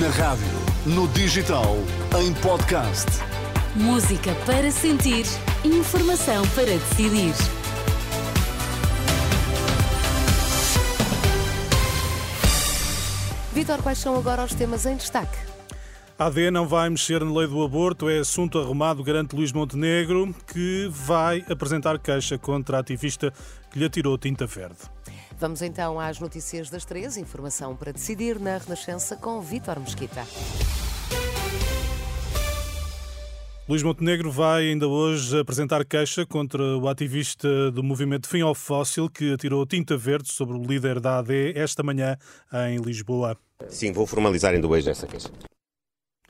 Na rádio, no digital, em podcast. Música para sentir, informação para decidir. Vitor, quais são agora os temas em destaque? A AD não vai mexer na lei do aborto, é assunto arrumado, garante Luís Montenegro, que vai apresentar queixa contra a ativista que lhe atirou tinta verde. Vamos então às notícias das três. Informação para decidir na Renascença com Vítor Mesquita. Luís Montenegro vai ainda hoje apresentar queixa contra o ativista do movimento Fim ao Fóssil que atirou tinta verde sobre o líder da AD esta manhã em Lisboa. Sim, vou formalizar ainda hoje essa queixa.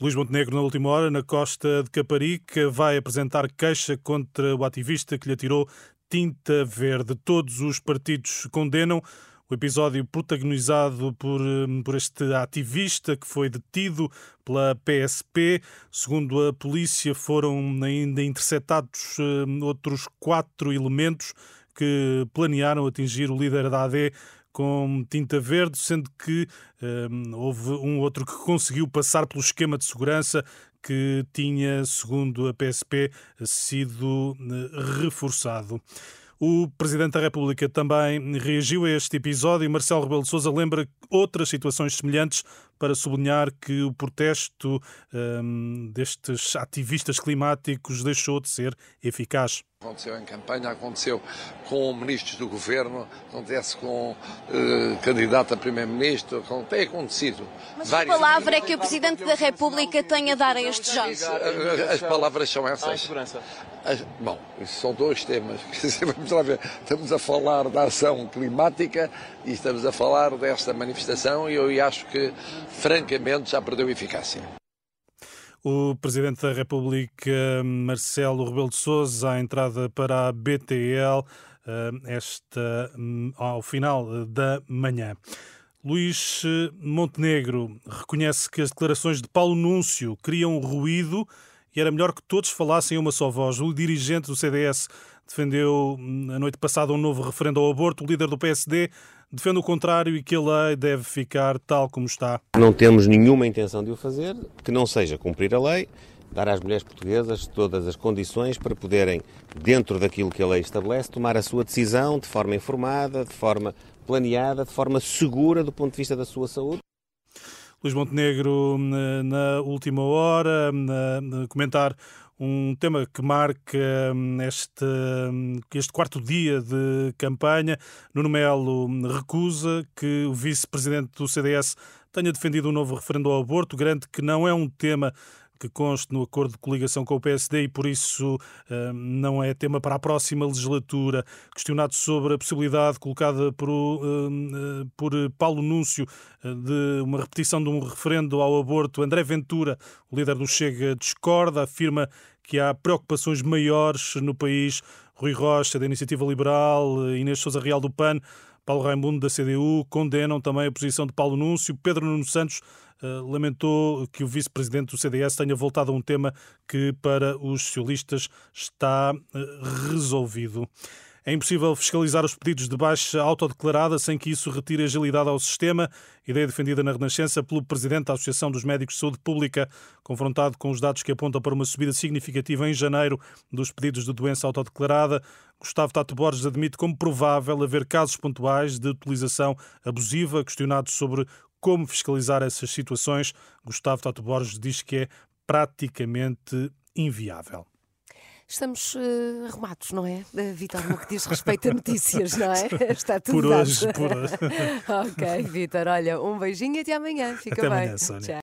Luís Montenegro, na última hora, na costa de Caparica, vai apresentar queixa contra o ativista que lhe atirou tinta verde. Todos os partidos condenam o episódio protagonizado por, hum, por este ativista que foi detido pela PSP. Segundo a polícia, foram ainda interceptados hum, outros quatro elementos que planearam atingir o líder da AD com tinta verde, sendo que um, houve um outro que conseguiu passar pelo esquema de segurança que tinha, segundo a PSP, sido eh, reforçado. O Presidente da República também reagiu a este episódio e Marcelo Rebelo de Sousa lembra outras situações semelhantes para sublinhar que o protesto um, destes ativistas climáticos deixou de ser eficaz. Aconteceu em campanha, aconteceu com ministros do governo, acontece com uh, candidato a primeiro-ministro, tem acontecido. Mas que palavra é que o Presidente da República tem a dar a este jovens? As palavras são essas. As, bom, isso são dois temas. Vamos lá ver. Estamos a falar da ação climática e estamos a falar desta manifestação e eu acho que, francamente, já perdeu eficácia. O Presidente da República, Marcelo Rebelo de Sousa, à entrada para a BTL eh, esta, hum, ao final da manhã. Luís Montenegro reconhece que as declarações de Paulo Núncio criam ruído e era melhor que todos falassem uma só voz. O dirigente do CDS defendeu na noite passada um novo referendo ao aborto. O líder do PSD defende o contrário e que a lei deve ficar tal como está. Não temos nenhuma intenção de o fazer, que não seja cumprir a lei, dar às mulheres portuguesas todas as condições para poderem, dentro daquilo que a lei estabelece, tomar a sua decisão de forma informada, de forma planeada, de forma segura do ponto de vista da sua saúde. Luís Montenegro, na última hora, na, comentar um tema que marca hum, este, hum, este quarto dia de campanha. Nuno Melo recusa que o vice-presidente do CDS tenha defendido um novo referendo ao aborto, garante que não é um tema que conste no acordo de coligação com o PSD e por isso hum, não é tema para a próxima legislatura. Questionado sobre a possibilidade colocada por, eh, por Paulo Núncio eh, de uma repetição de um referendo ao aborto, André Ventura, o líder do Chega, discorda, afirma que há preocupações maiores no país. Rui Rocha, da Iniciativa Liberal, Inês Souza Real do PAN, Paulo Raimundo, da CDU, condenam também a posição de Paulo Núncio. Pedro Nuno Santos uh, lamentou que o vice-presidente do CDS tenha voltado a um tema que, para os socialistas, está uh, resolvido. É impossível fiscalizar os pedidos de baixa autodeclarada sem que isso retire agilidade ao sistema. Ideia defendida na Renascença pelo presidente da Associação dos Médicos de Saúde Pública, confrontado com os dados que apontam para uma subida significativa em janeiro dos pedidos de doença autodeclarada. Gustavo Tato Borges admite como provável haver casos pontuais de utilização abusiva. Questionado sobre como fiscalizar essas situações, Gustavo Tato Borges diz que é praticamente inviável. Estamos uh, arrumados, não é, uh, Vitor, no que diz respeito a notícias, não é? Está tudo por dado. hoje, por hoje. ok, Vitor, olha, um beijinho e até amanhã. Fica até bem. Amanhã, Sónia. Tchau.